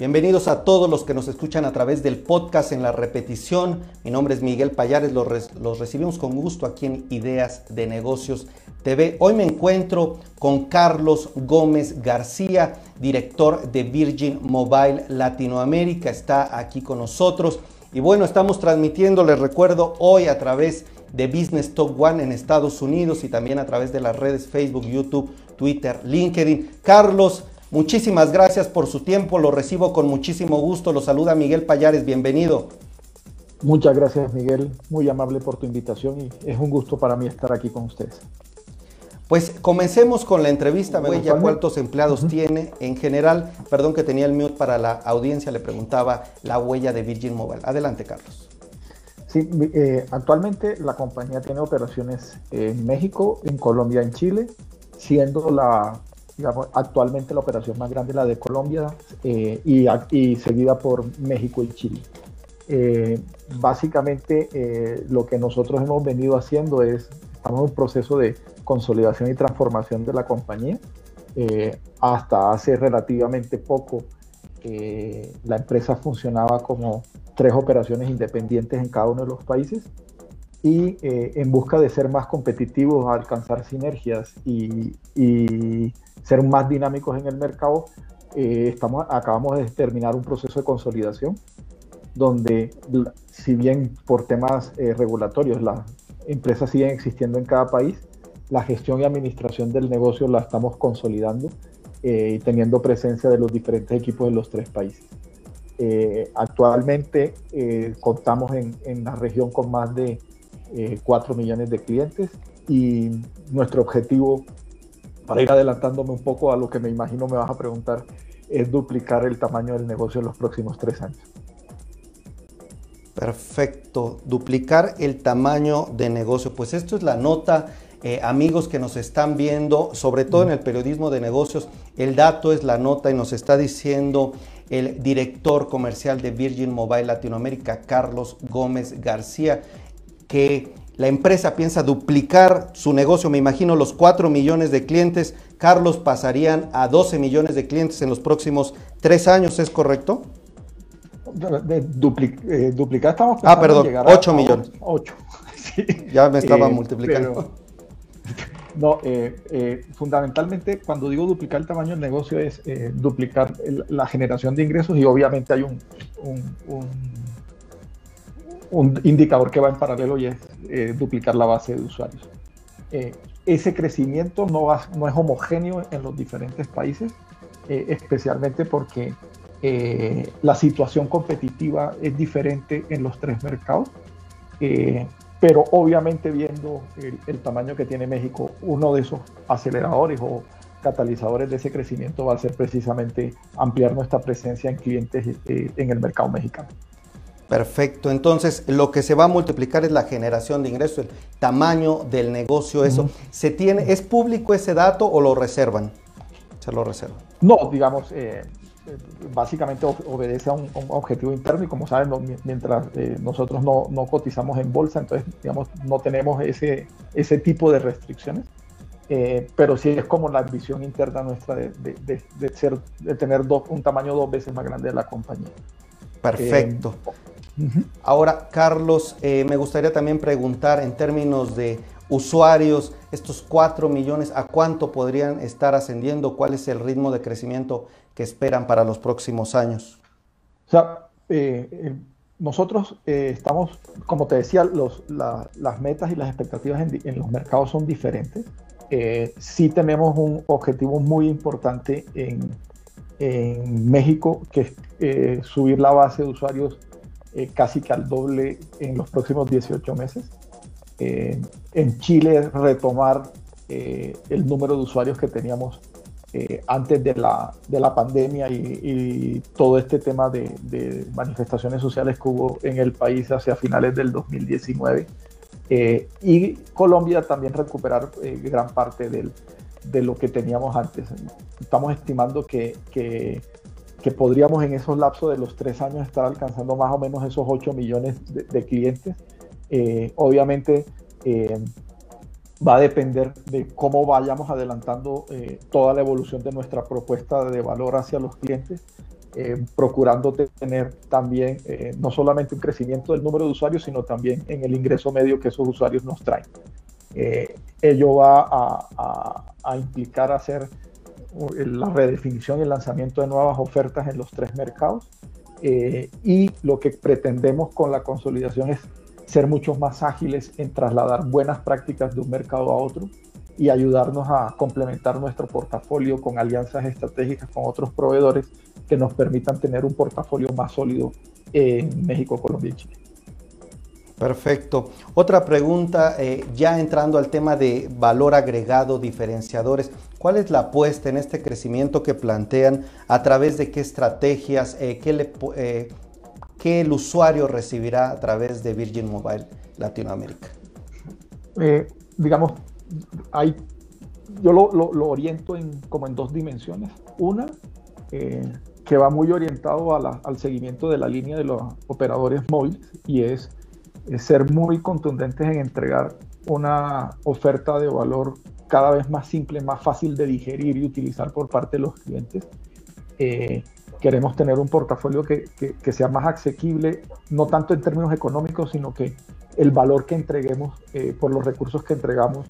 Bienvenidos a todos los que nos escuchan a través del podcast en la repetición. Mi nombre es Miguel Payares, los, recibimos con gusto aquí en Ideas de Negocios TV. Hoy me encuentro con Carlos Gómez García, director de Virgin Mobile Latinoamérica. Está aquí con nosotros. Y bueno, estamos transmitiendo, les recuerdo, hoy a través de Business Top One en Estados Unidos y también a través de las redes Facebook, YouTube, Twitter, LinkedIn. Carlos, Muchísimas gracias por su tiempo, lo recibo con muchísimo gusto. Lo saluda Miguel Payares, bienvenido. Muchas gracias Miguel, muy amable por tu invitación y es un gusto para mí estar aquí con ustedes. Pues comencemos con la entrevista. ya ¿cuántos empleados tiene? En general, perdón que tenía el mute para la audiencia, le preguntaba la huella de Virgin Mobile. Adelante, Carlos. Sí, eh, actualmente la compañía tiene operaciones en México, en Colombia, en Chile, siendo la actualmente la operación más grande es la de Colombia eh, y, seguida por México y Chile. Eh, básicamente eh, lo que nosotros hemos venido haciendo es, estamos en un proceso de consolidación y transformación de la compañía. hasta hace relativamente poco la empresa funcionaba como tres operaciones independientes en cada uno de los países y en busca de ser más competitivos, alcanzar sinergias y ser más dinámicos en el mercado, eh, estamos, acabamos de terminar un proceso de consolidación donde, si bien por temas eh, regulatorios las empresas siguen existiendo en cada país, la gestión y administración del negocio la estamos consolidando eh, y teniendo presencia de los diferentes equipos de los tres países. actualmente contamos en, en, la región con más de 4 millones de clientes y nuestro objetivo para ir adelantándome un poco a lo que me imagino me vas a preguntar, es duplicar el tamaño del negocio en los próximos tres años. Perfecto, duplicar el tamaño de negocio. Pues esto es la nota, eh, amigos que nos están viendo, sobre todo en el periodismo de negocios, el dato es la nota y nos está diciendo el director comercial de Virgin Mobile Latinoamérica, Carlos Gómez García, que la empresa piensa duplicar su negocio, me imagino los 4 millones de clientes, Carlos, pasarían a 12 millones de clientes en los próximos 3 años, ¿es correcto? De eh, duplicar estamos Ah, perdón, 8 millones. 8. Sí. Ya me estaba eh, multiplicando. no, eh, fundamentalmente cuando digo duplicar el tamaño del negocio es duplicar la generación de ingresos y obviamente hay un un indicador que va en paralelo y es eh, duplicar la base de usuarios. Eh, ese crecimiento no, no es homogéneo en los diferentes países, eh, especialmente porque la situación competitiva es diferente en los tres mercados. pero obviamente viendo el, el, tamaño que tiene México, uno de esos aceleradores o catalizadores de ese crecimiento va a ser precisamente ampliar nuestra presencia en clientes en el mercado mexicano. Perfecto, entonces lo que se va a multiplicar es la generación de ingresos, el tamaño del negocio, eso. ¿Se tiene, ¿Es público ese dato o lo reservan? Se lo reservan. No, digamos, eh, básicamente obedece a un, objetivo interno y como saben, mientras eh, nosotros no, cotizamos en bolsa, entonces, digamos, no tenemos ese, ese tipo de restricciones. Eh, pero sí es como la visión interna nuestra de, ser, de tener un tamaño dos veces más grande de la compañía. Perfecto. Ahora, Carlos, eh, me gustaría también preguntar en términos de usuarios, estos 4 millones, ¿a cuánto podrían estar ascendiendo? ¿Cuál es el ritmo de crecimiento que esperan para los próximos años? O sea, eh, nosotros eh, estamos, como te decía, las metas y las expectativas en, los mercados son diferentes. sí tenemos un objetivo muy importante en México, que es subir la base de usuarios eh, casi que al doble en los próximos 18 meses. Eh, en Chile retomar eh, el número de usuarios que teníamos antes de la, de la pandemia y, todo este tema de, manifestaciones sociales que hubo en el país hacia finales del 2019. y Colombia también recuperar gran parte del, de lo que teníamos antes. Estamos estimando que que podríamos en esos lapsos de los tres años estar alcanzando más o menos esos 8 millones de, clientes. Eh, obviamente eh, va a depender de cómo vayamos adelantando eh, toda la evolución de nuestra propuesta de valor hacia los clientes. procurando tener también no solamente un crecimiento del número de usuarios, sino también en el ingreso medio que esos usuarios nos traen. ello va a, a implicar hacer la redefinición y el lanzamiento de nuevas ofertas en los tres mercados. Eh, y lo que pretendemos con la consolidación es ser mucho más ágiles en trasladar buenas prácticas de un mercado a otro y ayudarnos a complementar nuestro portafolio con alianzas estratégicas con otros proveedores que nos permitan tener un portafolio más sólido en México, Colombia y Chile. Perfecto. Otra pregunta, eh, ya entrando al tema de valor agregado, diferenciadores, ¿cuál es la apuesta en este crecimiento que plantean? ¿A través de qué estrategias? Eh, eh, qué, el usuario recibirá a través de Virgin Mobile Latinoamérica? digamos, hay, yo lo, oriento en, como en dos dimensiones. Una, que va muy orientado al seguimiento de la línea de los operadores móviles y es ser muy contundentes en entregar una oferta de valor cada vez más simple, más fácil de digerir y utilizar por parte de los clientes. Eh, queremos tener un portafolio que, que, sea más asequible, no tanto en términos económicos, sino que el valor que entreguemos eh, por los recursos que entregamos,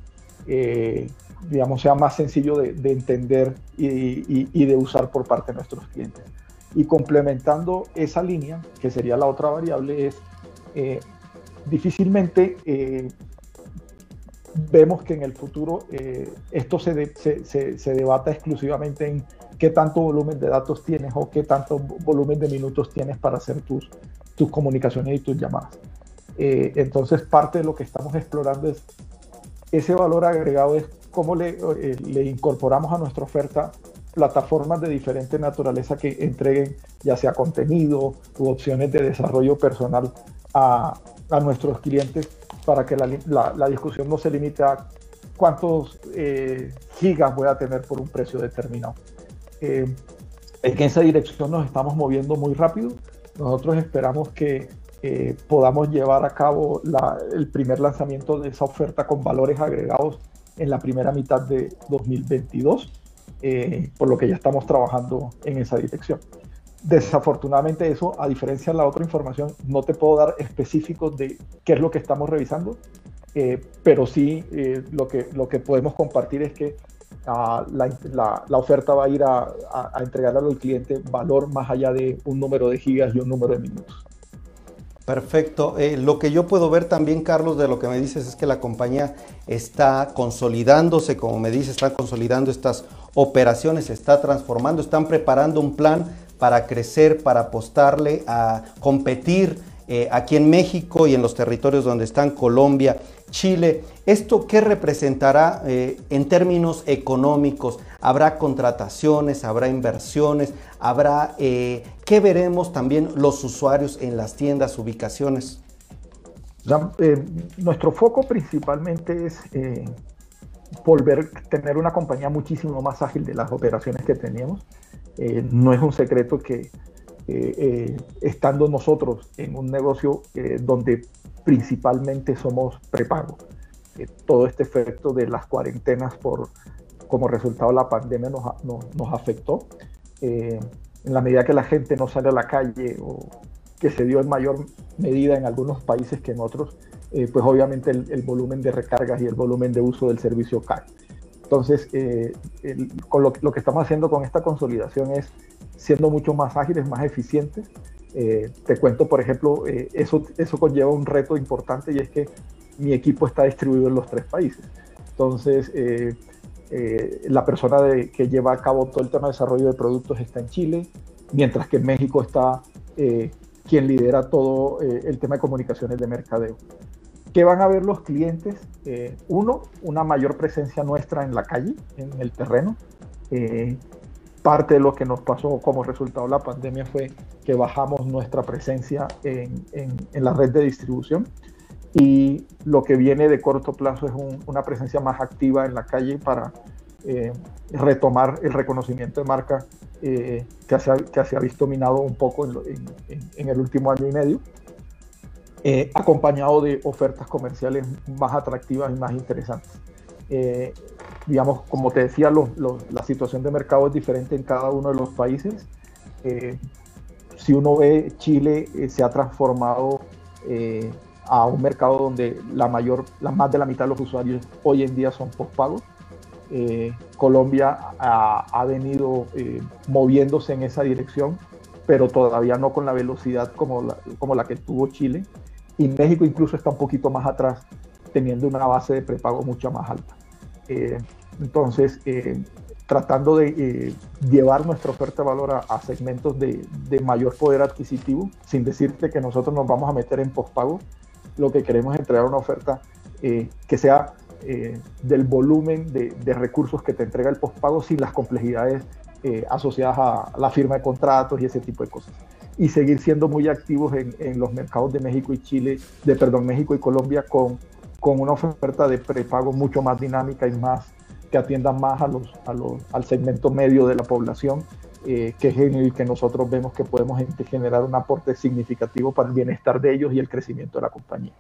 eh, digamos, sea más sencillo de, de entender y, y, y, de usar por parte de nuestros clientes. Y complementando esa línea, que sería la otra variable, es difícilmente eh, vemos que en el futuro eh, esto se, se, debata exclusivamente en qué tanto volumen de datos tienes o qué tanto volumen de minutos tienes para hacer tus, tus comunicaciones y tus llamadas. Eh, entonces parte de lo que estamos explorando es ese valor agregado es cómo le, le incorporamos a nuestra oferta plataformas de diferente naturaleza que entreguen ya sea contenido u opciones de desarrollo personal a, a nuestros clientes para que la, la, discusión no se limite a cuántos eh, gigas voy a tener por un precio determinado. Eh, en esa dirección nos estamos moviendo muy rápido. Nosotros esperamos que eh, podamos llevar a cabo el primer lanzamiento de esa oferta con valores agregados en la primera mitad de 2022, por lo que ya estamos trabajando en esa dirección. Desafortunadamente eso, a diferencia de la otra información, no te puedo dar específicos de qué es lo que estamos revisando, eh, pero sí eh, lo, que, lo que podemos compartir es que ah, la, la, oferta va a ir a, a, entregarle al cliente valor más allá de un número de gigas y un número de minutos. Perfecto. Eh, lo que yo puedo ver también, Carlos, de lo que me dices es que la compañía está consolidándose, como me dices, está consolidando estas operaciones, está transformando, están preparando un plan para crecer, para apostarle a competir eh, aquí en México y en los territorios donde están Colombia, Chile. ¿Esto qué representará eh, en términos económicos? ¿Habrá contrataciones? ¿Habrá inversiones? ¿Habrá eh, qué veremos también los usuarios en las tiendas, ubicaciones? nuestro foco principalmente es volver a tener una compañía muchísimo más ágil de las operaciones que teníamos. Eh, no es un secreto que eh, eh, estando nosotros en un negocio donde principalmente somos prepago, todo este efecto de las cuarentenas por, como resultado de la pandemia nos, nos, afectó. en la medida que la gente no sale a la calle o que se dio en mayor medida en algunos países que en otros, pues obviamente el, volumen de recargas y el volumen de uso del servicio cae. Entonces, eh, con lo, que estamos haciendo con esta consolidación es siendo mucho más ágiles, más eficientes. Eh, te cuento, por ejemplo, eh, eso, eso conlleva un reto importante y es que mi equipo está distribuido en los tres países. Entonces, la persona que lleva a cabo todo el tema de desarrollo de productos está en Chile, mientras que en México está quien lidera todo el tema de comunicaciones de mercadeo. ¿Qué van a ver los clientes? Eh, uno, una mayor presencia nuestra en la calle, en el terreno. Eh, parte de lo que nos pasó como resultado de la pandemia fue que bajamos nuestra presencia en, la red de distribución y lo que viene de corto plazo es una presencia más activa en la calle para eh, retomar el reconocimiento de marca que, se ha, que, se ha, visto minado un poco en el último año y medio. Eh, acompañado de ofertas comerciales más atractivas y más interesantes. Eh, digamos, como te decía, la situación de mercado es diferente en cada uno de los países si uno ve, Chile se ha transformado a un mercado donde la mayor, la más de la mitad de los usuarios hoy en día son postpagos. Eh, Colombia ha, venido eh, moviéndose en esa dirección, pero todavía no con la velocidad como la, como la que tuvo Chile. Y México incluso está un poquito más atrás, teniendo una base de prepago mucho más alta. Eh, entonces, tratando de llevar nuestra oferta de valor a, segmentos de, mayor poder adquisitivo, sin decirte que nosotros nos vamos a meter en postpago, lo que queremos es entregar una oferta eh, que sea eh, del volumen de, recursos que te entrega el postpago sin las complejidades eh, asociadas a la firma de contratos y ese tipo de cosas. Y seguir siendo muy activos en, los mercados de México y Chile, de perdón, México y Colombia con, con una oferta de prepago mucho más dinámica y más que atienda más a los, al segmento medio de la población eh, que es en el que nosotros vemos que podemos generar un aporte significativo para el bienestar de ellos y el crecimiento de la compañía.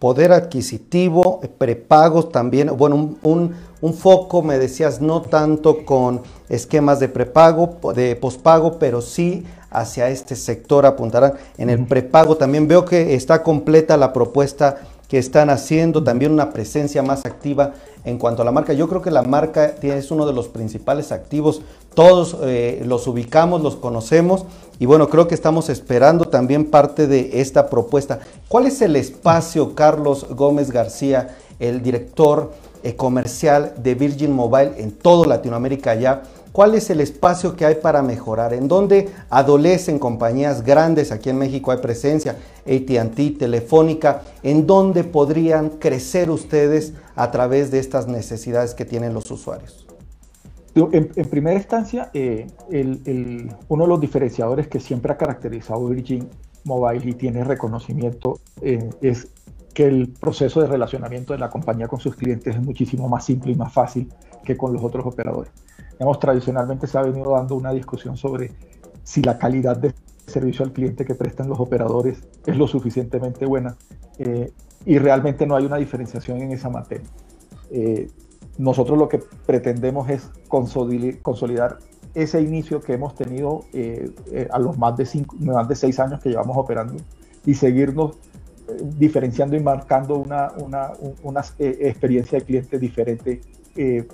Poder adquisitivo, prepagos también, bueno, un, un, foco, me decías, no tanto con esquemas de prepago, de pospago, pero sí hacia este sector apuntarán. En el prepago también veo que está completa la propuesta que están haciendo, también una presencia más activa en cuanto a la marca. Yo creo que la marca es uno de los principales activos. Todos eh, los ubicamos, los conocemos y bueno, creo que estamos esperando también parte de esta propuesta. ¿Cuál es el espacio, Carlos Gómez García, el director eh, comercial de Virgin Mobile en toda Latinoamérica ya? ¿Cuál es el espacio que hay para mejorar? ¿En dónde adolecen compañías grandes? Aquí en México hay presencia, ATT, Telefónica. ¿En dónde podrían crecer ustedes a través de estas necesidades que tienen los usuarios? En, primera instancia, eh, uno de los diferenciadores que siempre ha caracterizado Virgin Mobile y tiene reconocimiento eh, es que el proceso de relacionamiento de la compañía con sus clientes es muchísimo más simple y más fácil que con los otros operadores tradicionalmente se ha venido dando una discusión sobre si la calidad de servicio al cliente que prestan los operadores es lo suficientemente buena eh, y realmente no hay una diferenciación en esa materia. Eh, nosotros lo que pretendemos es consolidar ese inicio que hemos tenido eh, a los más de, cinco, más de seis años que llevamos operando y seguirnos diferenciando y marcando una, una, una experiencia de cliente diferente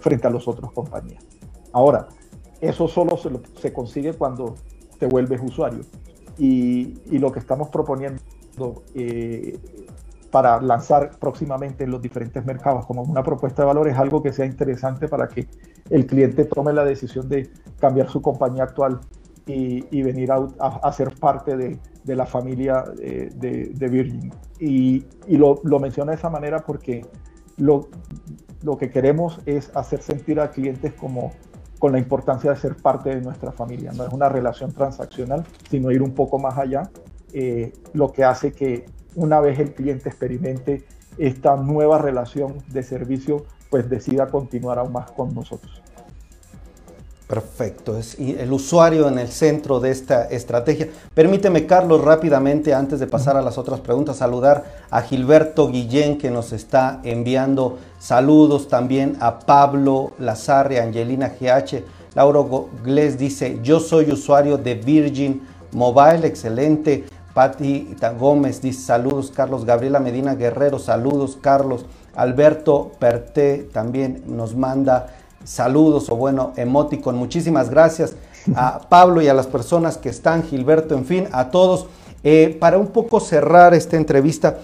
frente a los otros compañías. Ahora, eso solo se, consigue cuando te vuelves usuario. Y, lo que estamos proponiendo eh, para lanzar próximamente en los diferentes mercados como una propuesta de valor es algo que sea interesante para que el cliente tome la decisión de cambiar su compañía actual y, venir a, ser parte de, la familia eh, de, Virgin. Y, lo, lo de esa manera porque lo, lo que queremos es hacer sentir a clientes como con la importancia de ser parte de nuestra familia. No es una relación transaccional, sino ir un poco más allá, eh, lo que hace que una vez el cliente experimente esta nueva relación de servicio, pues decida continuar aún más con nosotros. Perfecto, es el usuario en el centro de esta estrategia. Permíteme, Carlos, rápidamente, antes de pasar a las otras preguntas, saludar a Gilberto Guillén, que nos está enviando saludos, también a Pablo Lazarre, Angelina GH, Lauro Gles dice, yo soy usuario de Virgin Mobile, excelente. Patti Gómez dice, saludos, Carlos. Gabriela Medina Guerrero, saludos, Carlos. Alberto Perté también nos manda saludos o bueno, emoticon. Muchísimas gracias a Pablo y a las personas que están, Gilberto, en fin, a todos. Eh, para un poco cerrar esta entrevista,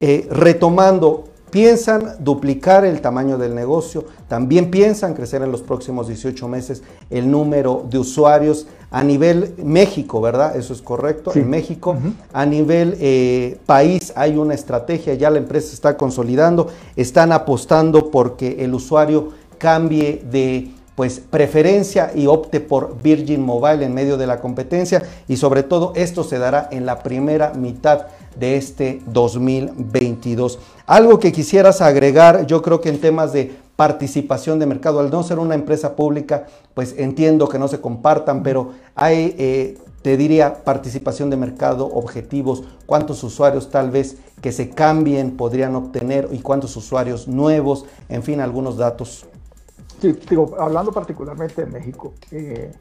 eh, retomando, piensan duplicar el tamaño del negocio, también piensan crecer en los próximos 18 meses el número de usuarios a nivel México, ¿verdad? Eso es correcto, en México. A nivel eh, país hay una estrategia, ya la empresa está consolidando, están apostando porque el usuario cambie de pues preferencia y opte por Virgin Mobile en medio de la competencia. Y sobre todo esto se dará en la primera mitad de este 2022. Algo que quisieras agregar, yo creo que en temas de participación de mercado, al no ser una empresa pública, pues entiendo que no se compartan, pero hay, eh, te diría, participación de mercado, objetivos, cuántos usuarios tal vez que se cambien podrían obtener y cuántos usuarios nuevos, en fin, algunos datos digo, hablando particularmente de México, eh,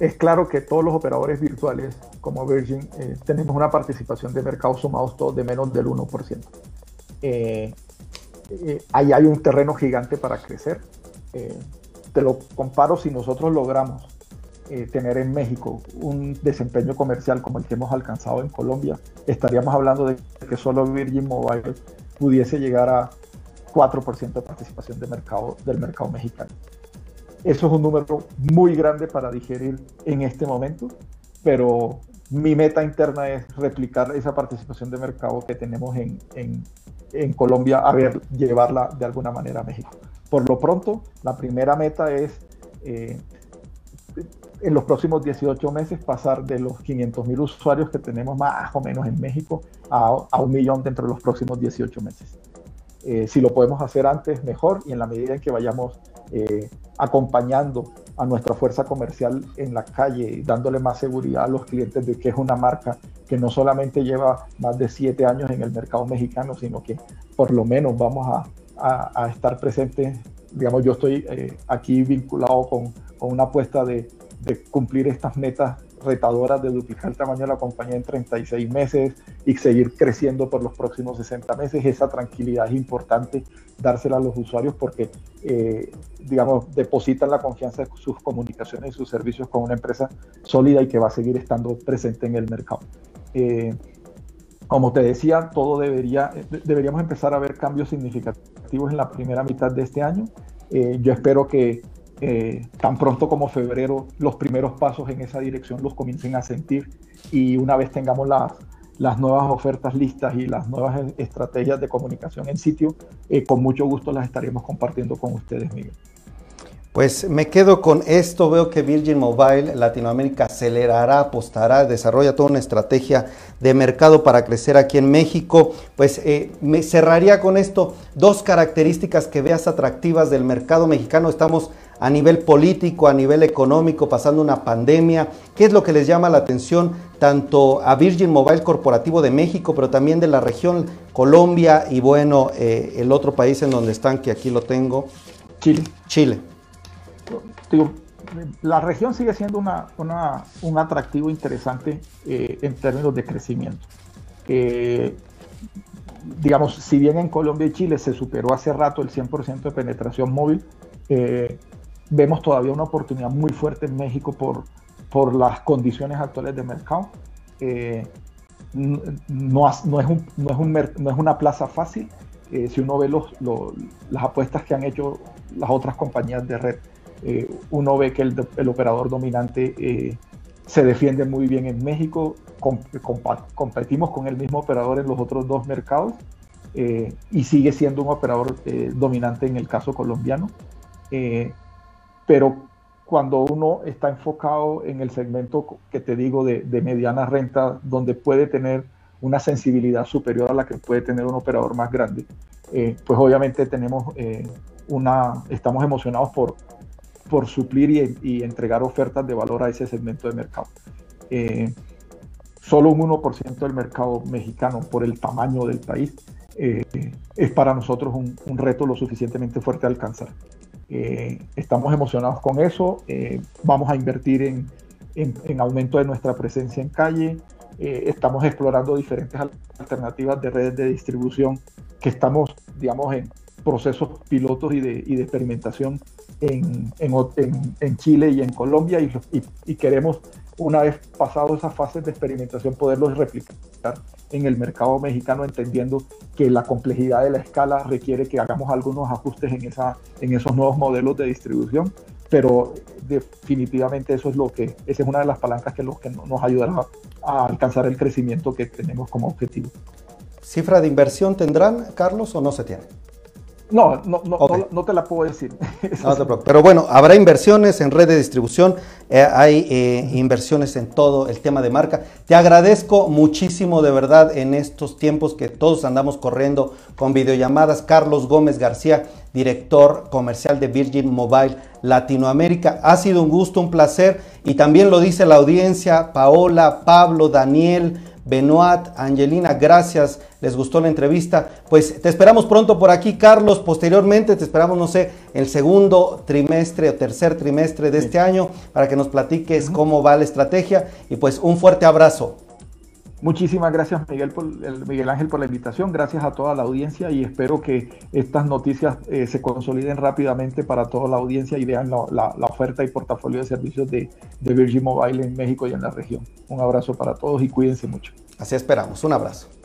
es claro que todos los operadores virtuales como Virgin eh, tenemos una participación de mercado sumados todos de menos del 1%. Eh, eh, ahí hay un terreno gigante para crecer. te lo comparo si nosotros logramos tener en México un desempeño comercial como el que hemos alcanzado en Colombia, estaríamos hablando de que solo Virgin Mobile pudiese llegar a 4% de participación de mercado, del mercado mexicano. Eso es un número muy grande para digerir en este momento, pero mi meta interna es replicar esa participación de mercado que tenemos en, en, Colombia, a ver, llevarla de alguna manera a México. Por lo pronto, la primera meta es eh, en los próximos 18 meses pasar de los 500 mil usuarios que tenemos más o menos en México a, a un millón dentro de los próximos 18 meses. Eh, si lo podemos hacer antes, mejor, y en la medida en que vayamos eh, acompañando a nuestra fuerza comercial en la calle, dándole más seguridad a los clientes de que es una marca que no solamente lleva más de siete años en el mercado mexicano, sino que por lo menos vamos a, estar presentes. Digamos, yo estoy eh, aquí vinculado con, una apuesta de, de cumplir estas metas retadoras de duplicar el tamaño de la compañía en 36 meses y seguir creciendo por los próximos 60 meses. Esa tranquilidad es importante dársela a los usuarios porque, eh, digamos, depositan la confianza de sus comunicaciones y sus servicios con una empresa sólida y que va a seguir estando presente en el mercado. Eh, como te decía, todo debería, deberíamos empezar a ver cambios significativos en la primera mitad de este año. Eh, yo espero que eh, tan pronto como febrero los primeros pasos en esa dirección los comiencen a sentir y una vez tengamos las, las nuevas ofertas listas y las nuevas estrategias de comunicación en sitio, eh, con mucho gusto las estaremos compartiendo con ustedes, Miguel. Pues me quedo con esto, veo que Virgin Mobile Latinoamérica acelerará, apostará, desarrolla toda una estrategia de mercado para crecer aquí en México. Pues eh, me cerraría con esto, dos características que veas atractivas del mercado mexicano. Estamos a nivel político, a nivel económico, pasando una pandemia. ¿Qué es lo que les llama la atención tanto a Virgin Mobile Corporativo de México, pero también de la región Colombia y bueno, eh, el otro país en donde están, que aquí lo tengo? Chile. Chile. la región sigue siendo una, un atractivo interesante eh, en términos de crecimiento. digamos, si bien en Colombia y Chile se superó hace rato el 100% de penetración móvil, eh, vemos todavía una oportunidad muy fuerte en México por, por las condiciones actuales de mercado. Eh, no, no, es un, no, es un, no, es una plaza fácil. Eh, si uno ve los, las apuestas que han hecho las otras compañías de red, eh, uno ve que el, el operador dominante se defiende muy bien en México. competimos con el mismo operador en los otros dos mercados y sigue siendo un operador dominante en el caso colombiano pero cuando uno está enfocado en el segmento que te digo de, mediana renta, donde puede tener una sensibilidad superior a la que puede tener un operador más grande, eh, pues obviamente tenemos eh, una, estamos emocionados por, por suplir y, entregar ofertas de valor a ese segmento de mercado. Eh, solo un 1% del mercado mexicano por el tamaño del país es para nosotros un, un reto lo suficientemente fuerte a alcanzar. Eh, estamos emocionados con eso. Eh, vamos a invertir en, en, aumento de nuestra presencia en calle. Eh, estamos explorando diferentes alternativas de redes de distribución que estamos, digamos, en procesos pilotos y de, y de experimentación en, en, Chile y en Colombia y, y, queremos, una vez pasado esas fases de experimentación, poderlos replicar en el mercado mexicano, entendiendo que la complejidad de la escala requiere que hagamos algunos ajustes en, esa, en esos nuevos modelos de distribución, pero definitivamente eso es lo que, esa es una de las palancas que, que nos ayudará a alcanzar el crecimiento que tenemos como objetivo. ¿Cifra de inversión tendrán, Carlos, o no se tiene? No, no, no, no, te la puedo decir. Pero bueno, habrá inversiones en red de distribución, eh, hay eh, inversiones en todo el tema de marca. Te agradezco muchísimo de verdad en estos tiempos que todos andamos corriendo con videollamadas. Carlos Gómez García, director comercial de Virgin Mobile Latinoamérica. Ha sido un gusto, un placer y también lo dice la audiencia, Paola, Pablo, Daniel. Benoit, Angelina, gracias, les gustó la entrevista. Pues te esperamos pronto por aquí, Carlos. Posteriormente te esperamos, no sé, el segundo trimestre o tercer trimestre de este año para que nos platiques cómo va la estrategia. Y pues un fuerte abrazo. Muchísimas gracias Miguel, por, Miguel Ángel por la invitación, gracias a toda la audiencia y espero que estas noticias eh, se consoliden rápidamente para toda la audiencia y vean la, oferta y portafolio de servicios de, de Virgin Mobile en México y en la región. Un abrazo para todos y cuídense mucho. Así esperamos, un abrazo.